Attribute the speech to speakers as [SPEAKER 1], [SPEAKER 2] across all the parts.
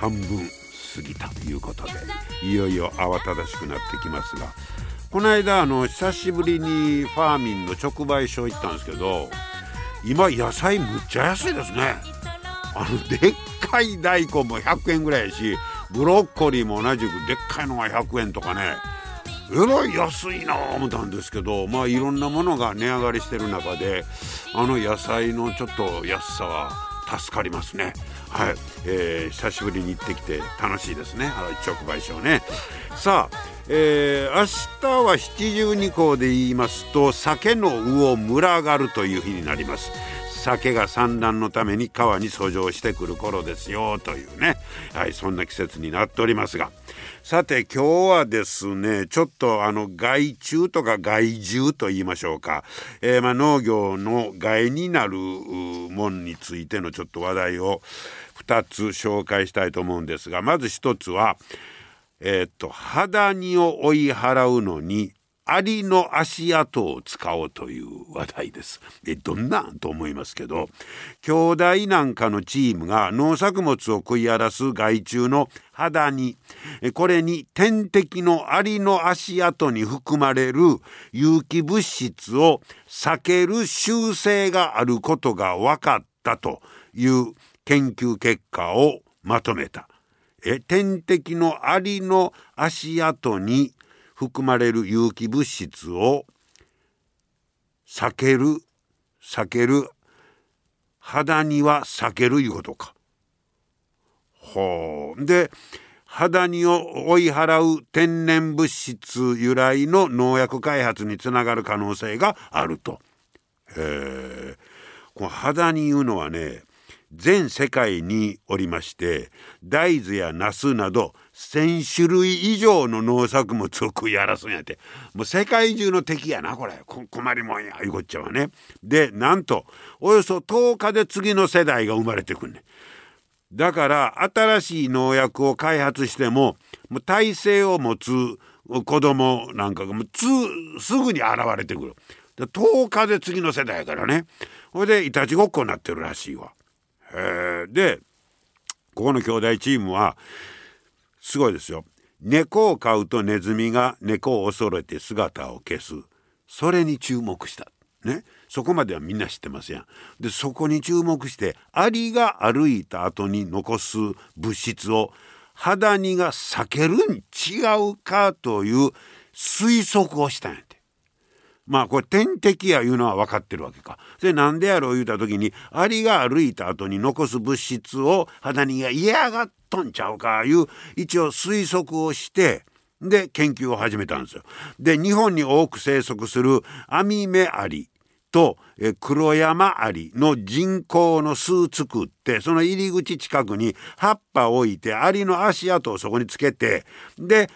[SPEAKER 1] 半分過ぎたということでいよいよ慌ただしくなってきますがこの間あの久しぶりにファーミンの直売所行ったんですけど今野菜むっちゃ安いですね。あのでっかい大根も100円ぐらいやしブロッコリーも同じくでっかいのが100円とかね。えらい安いな思ったんですけどまあいろんなものが値上がりしてる中であの野菜のちょっと安さは助かりますね。はい、えー、久しぶりに行ってきて楽しいですね。あの直売所ね。さあ、えー、明日は七十二口で言いますと酒の魚群がるという日になります。酒が産卵のために川に遡上してくる頃ですよというね、はい、そんな季節になっておりますが。さて今日はですねちょっとあの害虫とか害獣と言いましょうか、えー、ま農業の害になるもんについてのちょっと話題を2つ紹介したいと思うんですがまず1つはえー、っと肌にを追い払うのにアリの足跡を使おうという話題です。えどんなと思いますけど兄弟なんかのチームが農作物を食い荒らす害虫の肌にこれに天敵のアリの足跡に含まれる有機物質を避ける習性があることが分かったという研究結果をまとめた。え天敵のアリの足跡に含まれる有機物質を避ける避ける肌には避けるいうことか。ほうで肌にを追い払う天然物質由来の農薬開発につながる可能性があると。えこの肌にいうのはね全世界におりまして大豆やナスなど1,000種類以上の農作物を食い荒らすんやってもう世界中の敵やなこれ困りもんやいうこっちゃはね。でなんとおよそ10日で次の世代が生まれてくんねだから新しい農薬を開発してももう耐性を持つ子供なんかがもうすぐに現れてくる。で10日で次の世代やからねほいでいたちごっこになってるらしいわ。へでここの兄弟チームはすごいですよ。猫を飼うとネズミが猫を恐れて姿を消す。それに注目した。ね。そこまではみんな知ってますやん。で、そこに注目して、アリが歩いた後に残す物質を肌にが避けるん違うかという推測をしたんやて。まあこれ天敵やいうのは分かってるわけか。それなんでやろう言うた時にアリが歩いた後に残す物質を肌にが嫌がっとんちゃうかいう一応推測をしてで研究を始めたんですよ。で日本に多く生息するアミメアリと黒山アリの人工の巣作ってその入り口近くに葉っぱを置いてアリの足跡をそこにつけてで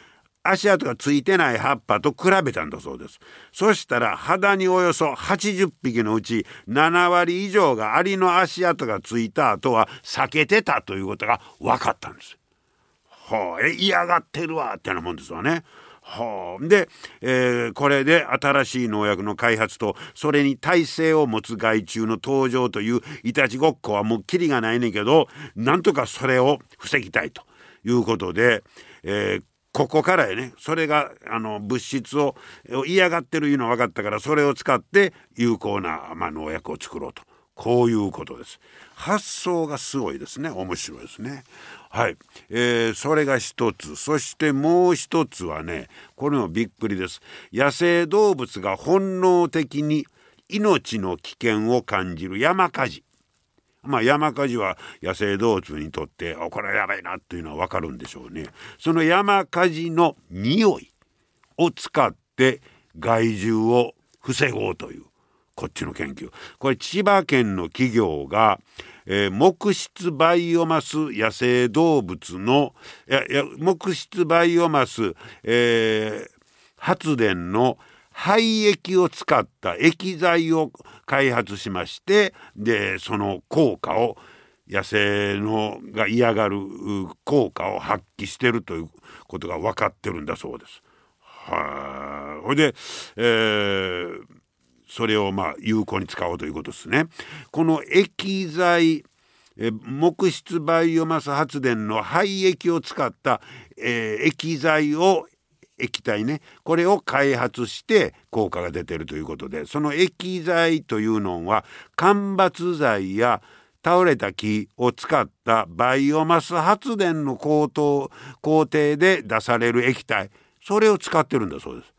[SPEAKER 1] 足跡がついてない葉っぱと比べたんだそうです。そしたら肌におよそ80匹のうち7割以上がアリの足跡がついた後は避けてたということが分かったんです。はあ、え嫌がってるわってなもんですわね。はあ、で、えー、これで新しい農薬の開発とそれに耐性を持つ害虫の登場といういたちごっこはもうキリがないねんけどなんとかそれを防ぎたいということで、えー、ここからやね。それがあの物質を嫌がってるいうの分かったからそれを使って有効な、まあ、農薬を作ろうと。こういうことです。発想がすごいですね。面白いですね。はい、えー、それが一つ。そしてもう一つはねこれもびっくりです。野生動物が本能的に命の危険を感じる山火事。まあ、山火事は野生動物にとってこれはやばいなっていうのは分かるんでしょうね。その山火事の匂いを使って害獣を防ごうというこっちの研究これ千葉県の企業が、えー、木質バイオマス野生動物のいやいや木質バイオマス、えー、発電の廃液を使った液剤を開発しましてでその効果を野生のが嫌がる効果を発揮してるということが分かってるんだそうです。はあ、ほいで、えー、それをまあ有効に使おうということですね。この液剤え木質バイオマス発電の廃液を使った、えー、液剤を液体ねこれを開発して効果が出てるということでその液剤というのは間伐材や倒れた木を使ったバイオマス発電の工程工程で出される液体それを使ってるんだそうです。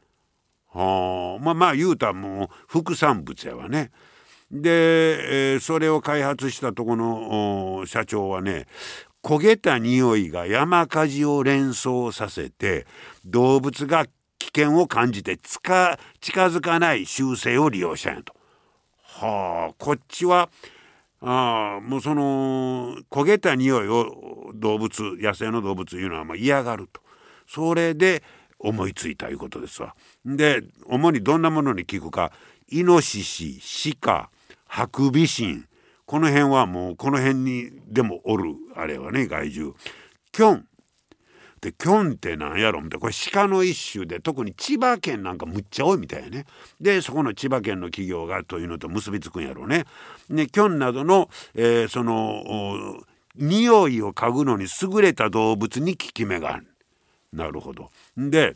[SPEAKER 1] はあまあまあ言うたらもう副産物やわね。で、えー、それを開発したとこの社長はね焦げた匂いが山火事を連想させて動物が危険を感じて近づかない習性を利用したんやと。はあこっちはあもうその焦げた匂いを動物野生の動物いうのはまあ嫌がるとそれで思いついたいうことですわ。で主にどんなものに効くかイノシシ鹿ハクビシンこの辺はもうこの辺にでもおるあれはね害獣キョンでキョンってなんやろみたいなこれ鹿の一種で特に千葉県なんかむっちゃ多いみたいやねでそこの千葉県の企業がというのと結びつくんやろうね。でキョンなどの、えー、その匂いを嗅ぐのに優れた動物に効き目がある。なるほど。で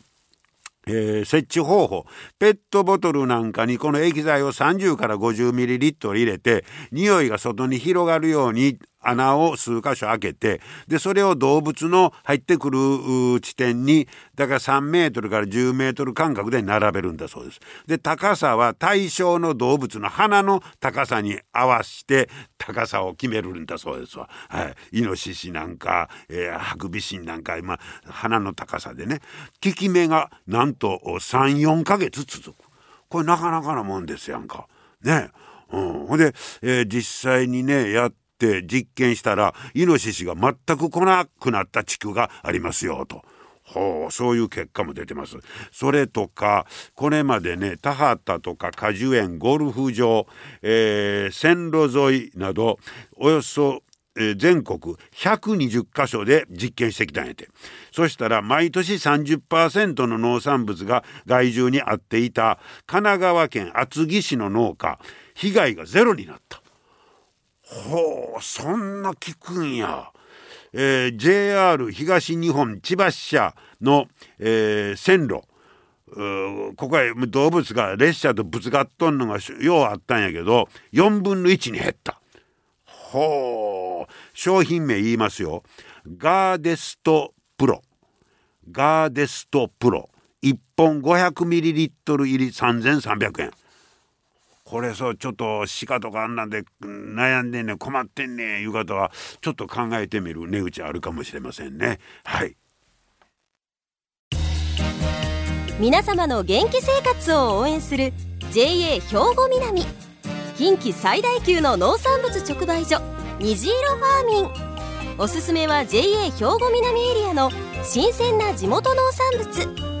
[SPEAKER 1] えー、設置方法。ペットボトルなんかにこの液剤を30から 50ml 入れて匂いが外に広がるように穴を数箇所開けてでそれを動物の入ってくる地点にだから3メートルから10メートル間隔で並べるんだそうです。で高さは対象の動物の鼻の高さに合わせて高さを決めるんだそうですわ。はい、イノシシなんか、えー、ハクビシンなんか今鼻の高さでね効き目がなんと34ヶ月続く。これなかなかなもんですやんか。ね。うん、ほんで、えー、実際にねやっって実験したらイノシシが全く来なくなった地区がありますよと。ほうそういう結果も出てます。それとかこれまでね田畑とか果樹園ゴルフ場、えー、線路沿いなどおよそえ全国120カ所で実験してきたんやてそしたら毎年30%の農産物が害獣に遭っていた神奈川県厚木市の農家被害がゼロになったほうそんな聞くんや。えー、JR 東日本千葉支社の、えー、線路ここへ動物が列車とぶつかっとんのがようあったんやけど4分の1に減った。ほう商品名言いますよ。ガーデストプロガーデストプロ1本 500ml 入り3300円。これそうちょっと鹿とかあんなんで悩んでんね困ってんねいう方はちょっと考えてみる値打ちあるかもしれませんね。はい。
[SPEAKER 2] 皆様の元気生活を応援する JA 兵庫南。近畿最大級の農産物直売所虹色ファーミン。おすすめは JA 兵庫南エリアの新鮮な地元農産物。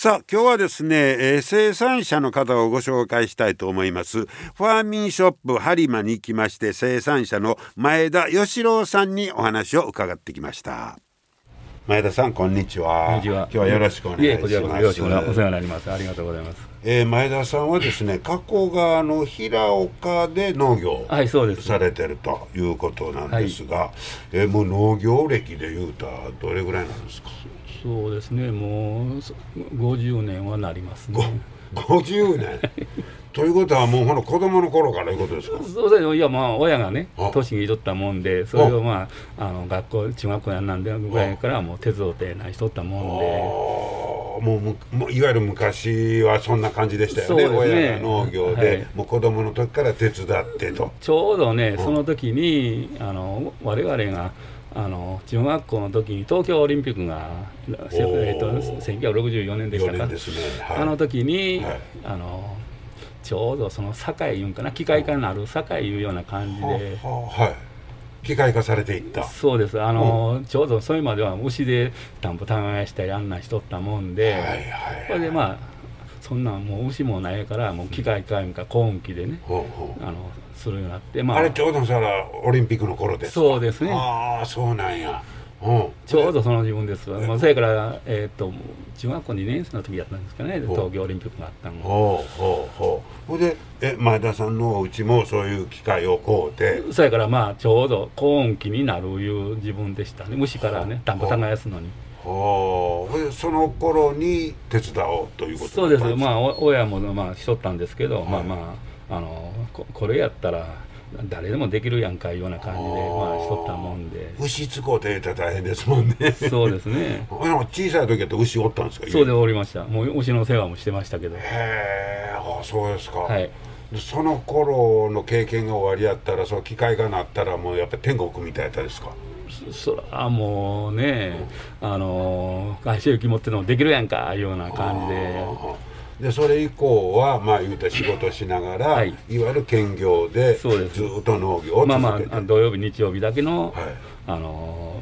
[SPEAKER 1] さあ今日はですね、えー、生産者の方をご紹介したいと思います。ファーミンショップ播磨に行きまして生産者の前田義郎さんにお話を伺ってきました。前田さんこんにちは。今日はよろしくお願いします。よろしくお世
[SPEAKER 3] 話になります。ありがとうございます
[SPEAKER 1] えー、前田さんはですね加古川の平岡で農業されてるということなんですが、はい、えー、もう農業歴でいうとどれぐらいなんですか？
[SPEAKER 3] そうですねもう50年はなりますね。
[SPEAKER 1] 50年ということはもうほら子供の頃からいうことですか？
[SPEAKER 3] そうですいやまあ親がね
[SPEAKER 1] あ。
[SPEAKER 3] 年にいとったもんでそれをまああの学校中学校やんなんでぐらいからもう手伝ってないしとったもん
[SPEAKER 1] あーもうむもういわゆる昔はそんで感じでしたよね
[SPEAKER 3] ね。
[SPEAKER 1] 親が農業で、
[SPEAKER 3] はい。
[SPEAKER 1] もう子供の時から手伝ってと。
[SPEAKER 3] でちょうどねその時にあの我々があの中学校の時に東京オリンピックが、えっと、1964年でした
[SPEAKER 1] 4
[SPEAKER 3] か
[SPEAKER 1] 年ですね、はい、
[SPEAKER 3] あの時に、
[SPEAKER 1] はい。
[SPEAKER 3] あのちょうどその堺いうんかな機械化になる堺いうような感じで。
[SPEAKER 1] はあはい機械化されていった。
[SPEAKER 3] そうです。あの、ちょうどそれまでは牛で田んぼ耕したりあんなんしとったもんで、
[SPEAKER 1] はいはい
[SPEAKER 3] それでまあそんなんもう牛もないからもう機械化いうか高温機でね
[SPEAKER 1] ほうほう。
[SPEAKER 3] あのするようになってまあ。
[SPEAKER 1] あれちょうどそらオリンピックの頃ですか？
[SPEAKER 3] そうですね。
[SPEAKER 1] ああそうなんや、うん、
[SPEAKER 3] ちょうどその自分ですわ、まあ、それから、えー、と中学校2年生の時やったんですかね。東京オリンピックがあったのが。
[SPEAKER 1] ほうほうほう。ほいでえ前田さんのお家もそういう機械を買うて。
[SPEAKER 3] それからまあちょうど高温期になるいう自分でしたね。虫からね田んぼ耕すのに。
[SPEAKER 1] ほう。その頃に手伝おうということ
[SPEAKER 3] そうです。まあお親もまあしとったんですけど、
[SPEAKER 1] はい
[SPEAKER 3] まあまああのここれやったら誰でもできるやんかいうような感じでまあしとったもんで。
[SPEAKER 1] 牛使うて言ったら大変ですもんね。
[SPEAKER 3] そうですね。
[SPEAKER 1] ほな小さい時やったら牛おったんですか
[SPEAKER 3] そうで
[SPEAKER 1] へ
[SPEAKER 3] おりました。もう牛の世話もしてましたけど。
[SPEAKER 1] えあそうですか、
[SPEAKER 3] はい。
[SPEAKER 1] でその頃の経験が終わりやったらその機械がなったらもうやっぱり天国みたいやったですか？
[SPEAKER 3] そそらもうねあの会社行き持ってのもできるやんかいうような感じで
[SPEAKER 1] でそれ以降はまあ言うたら仕事しながら、
[SPEAKER 3] はい。
[SPEAKER 1] い、わゆる兼業でずっと農業を続けて、
[SPEAKER 3] まあまあ土曜日日曜日だけの、
[SPEAKER 1] はい。
[SPEAKER 3] あの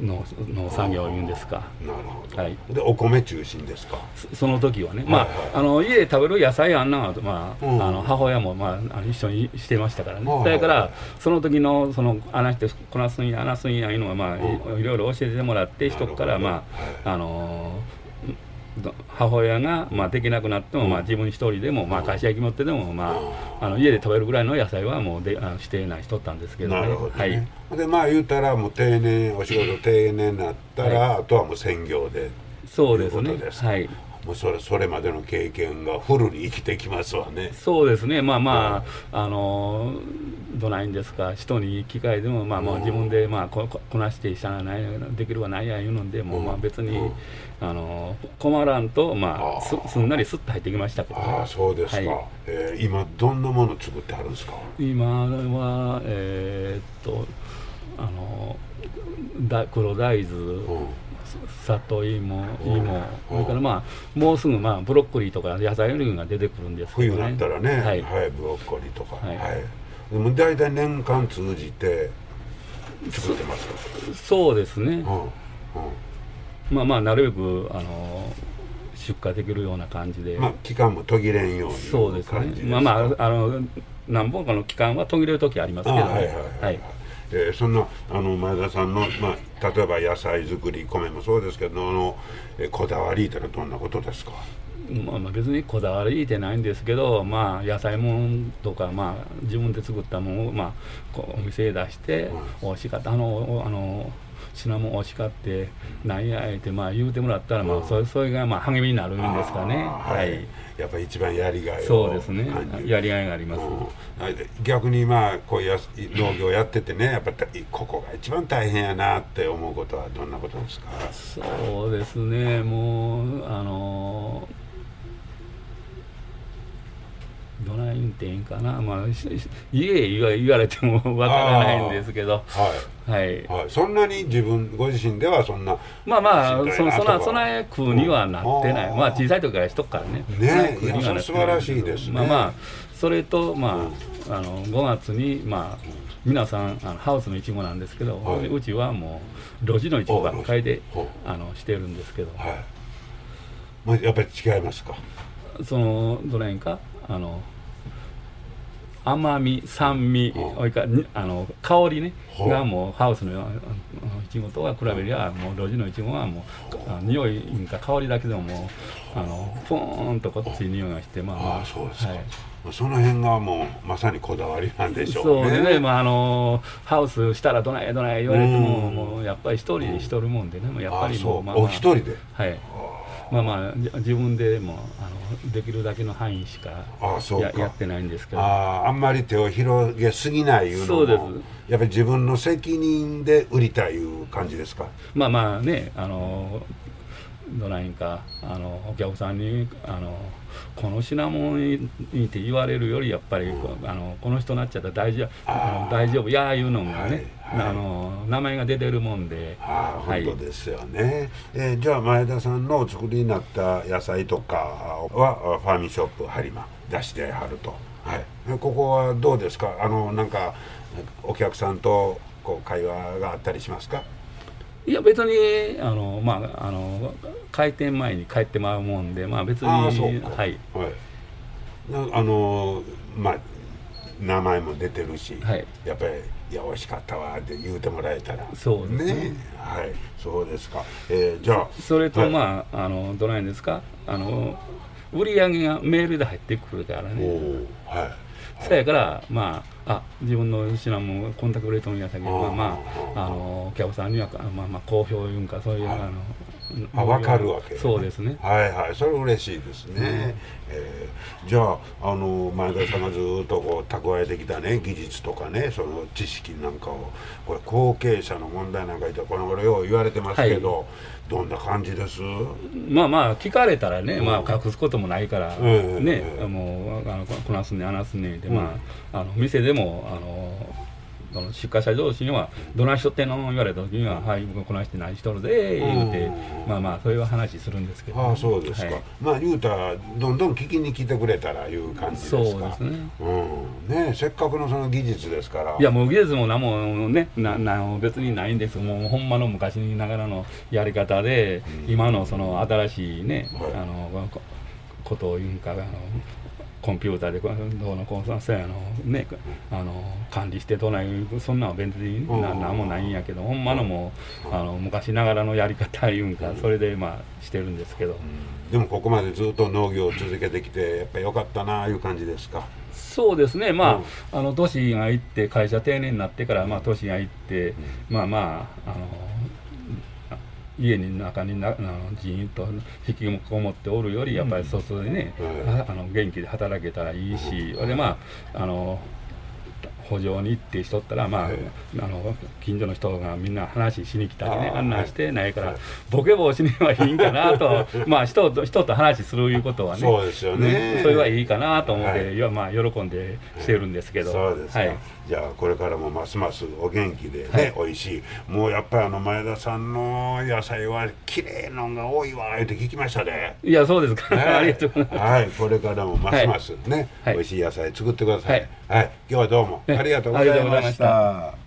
[SPEAKER 3] 農農作業いうんですか。
[SPEAKER 1] なるほど、
[SPEAKER 3] はい。
[SPEAKER 1] でお米中心ですか？
[SPEAKER 3] そその時はね、まあ、
[SPEAKER 1] はいはい。
[SPEAKER 3] あの家で食べる野菜あんなまあ
[SPEAKER 1] うん。
[SPEAKER 3] あの母親も、まあ、一緒にしてましたからね、
[SPEAKER 1] はいはい
[SPEAKER 3] からその時のその穴してこなすんや穴すんやいうのは、まあいいろいろ教えてもらって人から、まああのど母親が、まあ、できなくなっても、まあ、自分一人でも、まあ、会社行き持ってでも、まあ、あの家で食べるぐらいの野菜はもうであのしてないしとったんですけど。ね。
[SPEAKER 1] なるほど
[SPEAKER 3] はい。
[SPEAKER 1] ね、でまあ言うたらもう定年お仕事定年になったら、
[SPEAKER 3] は
[SPEAKER 1] あとはもう専業で。
[SPEAKER 3] そうですね。
[SPEAKER 1] ということです
[SPEAKER 3] はい
[SPEAKER 1] もうそれそれまでの経験がフルに生きてきますわね。
[SPEAKER 3] そうですね、まあまあ、あのどないんですか、人に機会でも、まあ、もう自分で、まあ、こここなしてしたらないできるはないやいうので、もう、
[SPEAKER 1] うん。
[SPEAKER 3] まあ、別に、
[SPEAKER 1] うん。
[SPEAKER 3] あの困らんと、まあ、すすんなりすっと入ってきましたけどね、
[SPEAKER 1] ああそうですか、
[SPEAKER 3] はい。
[SPEAKER 1] えー今どんなもの作ってはるんですか？
[SPEAKER 3] 今は、えーっと、あのだ黒大豆、
[SPEAKER 1] うん
[SPEAKER 3] 里芋、
[SPEAKER 1] う。ん
[SPEAKER 3] 芋、それから、まあ、もうすぐ、まあ、ブロッコリーとか野菜類が出てくるんですけ
[SPEAKER 1] 冬
[SPEAKER 3] どね。
[SPEAKER 1] になったらね、は
[SPEAKER 3] はいい
[SPEAKER 1] ブロッコリーとか、は
[SPEAKER 3] はい。い
[SPEAKER 1] でも大体年間通じて作ってますか？
[SPEAKER 3] そうですね。
[SPEAKER 1] うんうん。
[SPEAKER 3] まあまあなるべくあの出荷できるような感じで、
[SPEAKER 1] まあ期間も途切れんように
[SPEAKER 3] そうですね。まあまああの何本かの期間は途切れる時ありますけどね。
[SPEAKER 1] あはいはいはい、はいえーそんなあの前田さんの、まあ、例えば野菜作り米もそうですけどあの、えーこだわりってのはどんなことですか？
[SPEAKER 3] まあ、まあ別にこだわりってないんですけど、まあ、野菜もんとか、まあ、自分で作ったものを、まあ、こうお店へ出して、美味しかったあのおあの品も美味しかってなんやって、まあ、言うてもらったら、まあ、それそれがまあ励みになるんですかね。
[SPEAKER 1] はい、やっぱり一番やりがいを。
[SPEAKER 3] そうですね。やりがいがあります。
[SPEAKER 1] うん。逆にまあこうやす農業やっててねやっぱりここが一番大変やなって思うことはどんなことですか？
[SPEAKER 3] そうですね、もう、あのどないんていいんかな、まあ、言わ言われてもわからないんですけど、
[SPEAKER 1] は
[SPEAKER 3] はい。
[SPEAKER 1] い、、はい、そんなに自分ご自身ではそんな
[SPEAKER 3] まあまあ、そそなそない食うにはなってない、
[SPEAKER 1] うん。
[SPEAKER 3] まあ、小さい時からしとくからね、
[SPEAKER 1] ね
[SPEAKER 3] そない
[SPEAKER 1] や
[SPEAKER 3] なって
[SPEAKER 1] それ素晴らしいですね。
[SPEAKER 3] まあまあ、それと、まあ、あの5月に、まあ、皆さんあのハウスのいちごなんですけど、
[SPEAKER 1] はい。う
[SPEAKER 3] ちはもう路地のいちごばっかりであのしてるんですけど。
[SPEAKER 1] はい、まあ、やっぱり違いますか？
[SPEAKER 3] そのどれんか？あの甘み酸味
[SPEAKER 1] うん。
[SPEAKER 3] それかあの香りね。がもうハウスのいちごとは比べりゃもう路地のいちごはもうあ匂いか香りだけでももうあのポーンとこっちい匂いがしてまあま
[SPEAKER 1] あ。あそうですか、
[SPEAKER 3] はい。
[SPEAKER 1] まあその辺がもうまさにこだわりなんでしょうね。
[SPEAKER 3] そうでね、まあ、あのハウスしたらどないどない言われても、
[SPEAKER 1] うん。
[SPEAKER 3] もうやっぱり一人でしとるもんでね、もうやっぱりもう、まあまあ。
[SPEAKER 1] お一人で？
[SPEAKER 3] はい、まあまあじ自分でもあのできるだけの範囲しか
[SPEAKER 1] あそうか。
[SPEAKER 3] ややってないんですけど。
[SPEAKER 1] あーあんまり手を広げすぎないいうのも
[SPEAKER 3] そうです。
[SPEAKER 1] やっぱり自分の責任で売りたいいう感じですか？
[SPEAKER 3] まあまあねあのどないんかあのお客さんにあのこの品物ににって言われるよりやっぱり、こうあのこの人なっちゃったら大丈夫あの大丈夫やあいうのがね、
[SPEAKER 1] はいはい。
[SPEAKER 3] あの名前が出てるもんで、
[SPEAKER 1] ああ
[SPEAKER 3] はい。
[SPEAKER 1] 本当ですよね、えーじゃあ前田さんのお作りになった野菜とかはファーミンショップ播磨出してはると、はい、えここはどうですか？あのなんかお客さんとこう会話があったりしますか？
[SPEAKER 3] いや別にあの、まあ、あの開店前に帰ってまうもんで、まあ、別にはい。
[SPEAKER 1] はい、なあのまあ名前も出てるし、
[SPEAKER 3] はい。
[SPEAKER 1] やっぱり「いや美味しかったわ」って言うてもらえたら。
[SPEAKER 3] そうですね。
[SPEAKER 1] はい。そうですか、えーじゃあ。
[SPEAKER 3] それと
[SPEAKER 1] はい。
[SPEAKER 3] まあ、あのどないんですか？あの売り上げがメールで入ってくるから
[SPEAKER 1] お
[SPEAKER 3] ね
[SPEAKER 1] ーはい。
[SPEAKER 3] そやからまああ自分の品もコンタクトレートのやったけどまあまああのお客さんにはまあまあ好評いうんかそういう、
[SPEAKER 1] はい。
[SPEAKER 3] あの
[SPEAKER 1] あ分かるわけ、
[SPEAKER 3] そうですね。
[SPEAKER 1] はいはい。それ嬉しいですね、えーじゃああの前田さんがずっとこう蓄えてきたね技術とかねその知識なんかをこれ後継者の問題なんか言ってこの頃よう言われてますけど、どんな感じです？
[SPEAKER 3] まあまあ聞かれたらね、まあ隠すこともないから、
[SPEAKER 1] うん
[SPEAKER 3] ね、
[SPEAKER 1] うん
[SPEAKER 3] もうあのこなすねあなすねで、
[SPEAKER 1] うん。
[SPEAKER 3] まああの店でもあのその出荷者同士には「どないしとってんの?」言われた時には「はい僕こないして何しとるで」言うて、
[SPEAKER 1] うん。
[SPEAKER 3] まあまあそういう話するんですけど、
[SPEAKER 1] ああそうですか、
[SPEAKER 3] はい。
[SPEAKER 1] まあ言うたらどんどん聞きに来てくれたらいう感じですか。
[SPEAKER 3] そうですね。
[SPEAKER 1] うん。ねせっかくのその技術ですから。
[SPEAKER 3] いやもう技術も何もねなな別にないんですもうほんまの昔ながらのやり方で、今のその新しいね、
[SPEAKER 1] はい。
[SPEAKER 3] あのこことを言うんかあのコンピューターでどうのこうのそうやのねあの管理してどないそんなんは別にな
[SPEAKER 1] うん
[SPEAKER 3] なんもないんやけどほんまのもうあの昔ながらのやり方言うん。かそれでまあしてるんですけど。
[SPEAKER 1] でもここまでずっと農業を続けてきてやっぱりよかったなあいう感じですか？
[SPEAKER 3] そうですね、まあ、あの年がいって、会社定年になってから、まあ、年がいって、まあまあ、あの家に中になあのじーんと引きこもっておるより、やっぱり外でね、
[SPEAKER 1] うん。
[SPEAKER 3] ああの元気で働けたらいいし、でまああの補助に行ってしとったら、まあ
[SPEAKER 1] はい
[SPEAKER 3] あの近所の人がみんな話しに来たりね案内してないから、
[SPEAKER 1] はい
[SPEAKER 3] ボケ防止にはいいんかなと まあ人と人と話するいうことはね
[SPEAKER 1] そうですよね。
[SPEAKER 3] うんそれはいいかなと思って、
[SPEAKER 1] はい。
[SPEAKER 3] い、やまあ喜んでしてるんですけど、
[SPEAKER 1] そうですか、
[SPEAKER 3] はい、
[SPEAKER 1] じゃあこれからもますますお元気でね、
[SPEAKER 3] はい。
[SPEAKER 1] 美味しい。もうやっぱりあの前田さんの野菜は綺麗のが多いわって聞きましたね。
[SPEAKER 3] いやそうですか、
[SPEAKER 1] ね。
[SPEAKER 3] ありがとうございます。
[SPEAKER 1] はい、これからもますますね、
[SPEAKER 3] はい。
[SPEAKER 1] 美味しい野菜作ってください。は
[SPEAKER 3] はいい、
[SPEAKER 1] 今日はどうも
[SPEAKER 3] ね
[SPEAKER 1] ありがとうございまし。
[SPEAKER 3] ざいました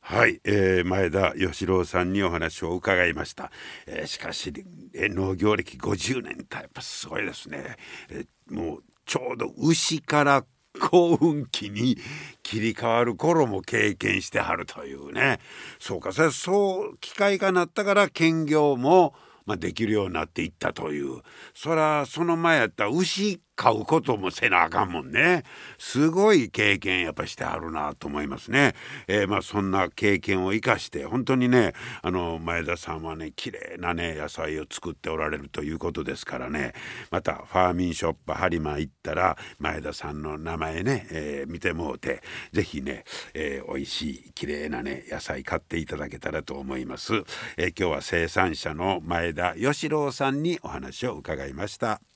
[SPEAKER 1] はい、えー前田義郎さんにお話を伺いました。えーしかし、えー農業歴50年ってやっぱすごいですね。えーもうちょうど牛から幸運期に切り替わる頃も経験してはるというね。そうか、そそう機会がなったから兼業もまあ、できるようになっていったというそらその前やったら牛飼うこともせなあかんもんね。すごい経験やっぱしてはるなと思いますね、えーまあそんな経験を生かして本当にねあの前田さんはね綺麗なね野菜を作っておられるということですからね。またファーミンショップ播磨行ったら前田さんの名前ね、えー見てもうて是非ね、えー美味しい綺麗なね野菜買っていただけたらと思います、えー今日は生産者の前田義郎さんにお話を伺いました。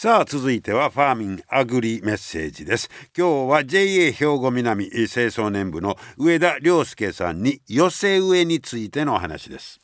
[SPEAKER 1] さあ続いてはファーミンアグリメッセージです。今日は JA 兵庫南清掃年部の上田良介さんに寄せ植えについてのお話です。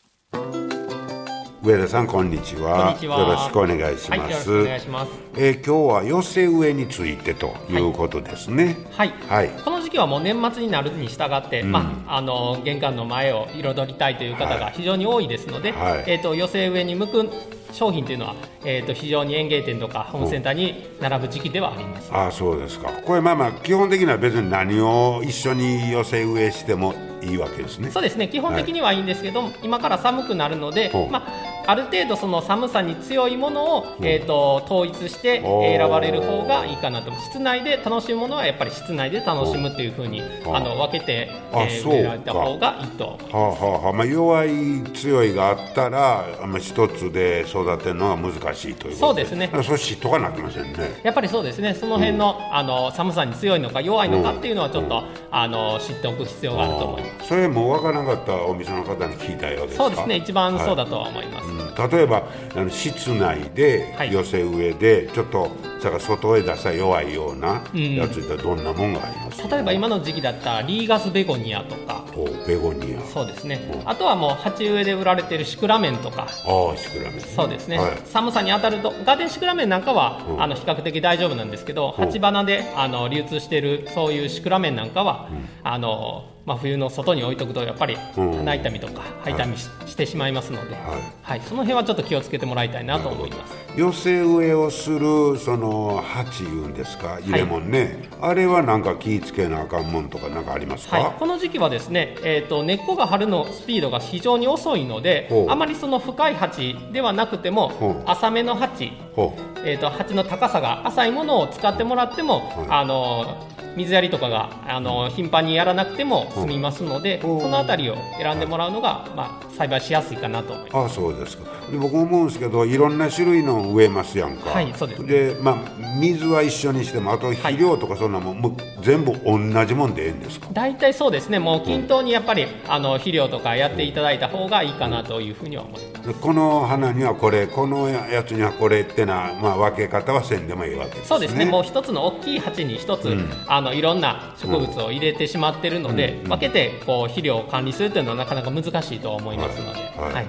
[SPEAKER 1] 上田さんこんにちは。
[SPEAKER 4] こんにちは。
[SPEAKER 1] よろしくお願いし
[SPEAKER 4] はい、
[SPEAKER 1] ます、
[SPEAKER 4] よろしくお願いします。
[SPEAKER 1] えー今日は寄せ植えについてということですね。
[SPEAKER 4] はい。
[SPEAKER 1] はい。
[SPEAKER 4] この時期はもう年末になるに従って、まああの玄関の前を彩りたいという方が非常に多いですので、
[SPEAKER 1] はい。
[SPEAKER 4] えっ、と寄せ植えに向く商品というのはえっ、と非常に園芸店とかホームセンターに並ぶ時期ではあります。
[SPEAKER 1] ああそうですか。これまあまあ基本的には別に何を一緒に寄せ植えしてもいいわけですね。
[SPEAKER 4] そうですね。基本的にはいいんですけど、今から寒くなるのでまあある程度その寒さに強いものを、
[SPEAKER 1] ん。
[SPEAKER 4] えっ、と統一して、選ばれる方がいいかなと。室内で楽しむものはやっぱり室内で楽しむっていう風に
[SPEAKER 1] ほう
[SPEAKER 4] あの分けて、
[SPEAKER 1] あ
[SPEAKER 4] えー
[SPEAKER 1] そうか。
[SPEAKER 4] 植えられた方がいいと。
[SPEAKER 1] はあはあはあ。まあ、弱い強いがあったらあんま一つで育てるのは難しいということ
[SPEAKER 4] そうですね。
[SPEAKER 1] それ知っとかなきませんね。
[SPEAKER 4] やっぱりそうですね、その辺の,、あの寒さに強いのか弱いのかっていうのはちょっと、あの知っておく必要があると思います。
[SPEAKER 1] それもう分からなかったお店の方に聞いたようですか？
[SPEAKER 4] そうですね、一番そうだとは思います。
[SPEAKER 1] うん例えばあの室内で
[SPEAKER 4] はい。
[SPEAKER 1] 寄せ植えでちょっとだから外へ出したら弱いような
[SPEAKER 4] うん。
[SPEAKER 1] やついったらどんなもんがあります？
[SPEAKER 4] 例えば今の時期だったらリーガスベゴニアとか、
[SPEAKER 1] おベゴニア。
[SPEAKER 4] そうですね。
[SPEAKER 1] う、ん。
[SPEAKER 4] あとはもう鉢植えで売られているシクラメンとか、
[SPEAKER 1] ああシクラメン
[SPEAKER 4] そうですね、
[SPEAKER 1] はい。
[SPEAKER 4] 寒さに当たると、ガーデンシクラメンなんかは、
[SPEAKER 1] うん。
[SPEAKER 4] あの比較的大丈夫なんですけど、
[SPEAKER 1] うん。
[SPEAKER 4] 鉢花であの流通しているそういうシクラメンなんかは、あのまあ、冬の外に置いとくと、やっぱり
[SPEAKER 1] うん。
[SPEAKER 4] 鼻痛みとか歯痛みし,、してしまいますので、
[SPEAKER 1] はい。
[SPEAKER 4] はい、その辺はちょっと気をつけてもらいたいなと思います。
[SPEAKER 1] 寄せ植えをするその鉢いうんですか？入れ物ね、あれはなんか気ぃつけなあかんもんとかなんかありますか、
[SPEAKER 4] はい、この時期はですね、えー、と根っこが張るのスピードが非常に遅いのであまりその深い鉢ではなくても浅めの鉢、
[SPEAKER 1] ほ
[SPEAKER 4] えー、と鉢の高さが浅いものを使ってもらっても、
[SPEAKER 1] はい。
[SPEAKER 4] あの水やりとかがあの頻繁にやらなくても済みますので、
[SPEAKER 1] ほう
[SPEAKER 4] そのあたりを選んでもらうのが、まあ、栽培しやすいかなと思います。
[SPEAKER 1] うああそうですか。で僕思うんですけどいろんな種類の植えますやんか。
[SPEAKER 4] はいそうですね。
[SPEAKER 1] でまあ水は一緒にしてもあと肥料とかそんなもん、もう全部同じもんでええんですか？
[SPEAKER 4] 大体そうですね、もう均等にやっぱりあの肥料とかやっていただいた方がいいかなというふうには思います。
[SPEAKER 1] でこの花にはこれこのやつにはこれってな、まあ、分け方はせんでもいいわけですね。
[SPEAKER 4] そうですね、もう一つの大きい鉢に一つ、
[SPEAKER 1] うん。
[SPEAKER 4] あのいろんな植物を入れてしまっているので、
[SPEAKER 1] うん。
[SPEAKER 4] 分けてこう肥料を管理するというのはなかなか難しいと思いますので、
[SPEAKER 1] はい。
[SPEAKER 4] はい。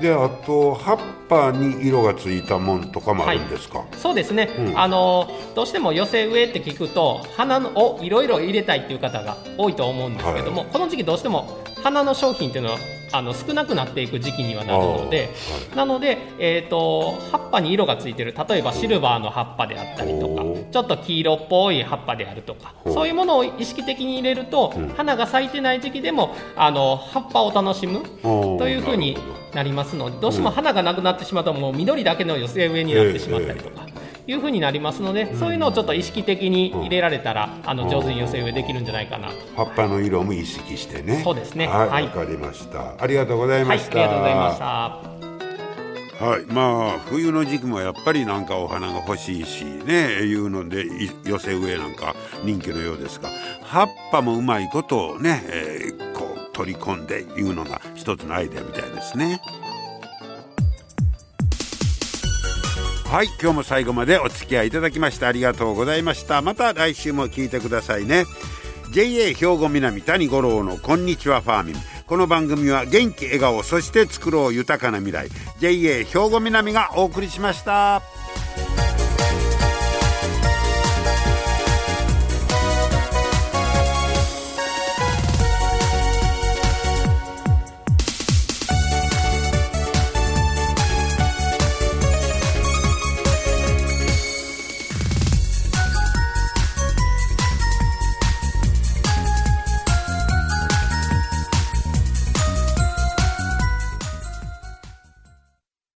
[SPEAKER 1] であと葉っぱに色がついたもんとかもあるんですか、
[SPEAKER 4] そうですね、
[SPEAKER 1] うん。
[SPEAKER 4] あのどうしても寄せ植えって聞くと花のをいろいろ入れたいっていう方が多いと思うんですけども、
[SPEAKER 1] はい。
[SPEAKER 4] この時期どうしても花の商品っていうのはあの少なくなっていく時期にはなるので、
[SPEAKER 1] あー
[SPEAKER 4] なので、えー、と葉っぱに色がついてる例えばシルバーの葉っぱであったりとかちょっと黄色っぽい葉っぱであるとかそういうものを意識的に入れると、
[SPEAKER 1] うん。
[SPEAKER 4] 花が咲いてない時期でもあの葉っぱを楽しむというふうになりますのでどうしても花がなくなってしまうともう緑だけの寄せ植えになってしまったりとか。いうふうになりますので、そういうのをちょっと意識的に入れられたら、あの上手に寄せ植えできるんじゃないかな。と。
[SPEAKER 1] 葉っぱの色も意識してね。
[SPEAKER 4] そうですね。
[SPEAKER 1] はいわ、
[SPEAKER 4] はい。
[SPEAKER 1] かりました。ありがとうござい
[SPEAKER 4] はい、あ
[SPEAKER 1] ました、
[SPEAKER 4] りがとうございました。
[SPEAKER 1] はい、まあ冬の時期もやっぱりなんかお花が欲しいしねいうのでい寄せ植えなんか人気のようですが葉っぱもうまいことをね、えーこう取り込んでいうのが一つのアイデアみたいですね。はい今日も最後までお付き合いいただきましてありがとうございました。また来週も聞いてくださいね。JA 兵庫南谷五郎のこんにちはファーミン。この番組は元気笑顔そして作ろう豊かな未来。JA 兵庫南がお送りしました。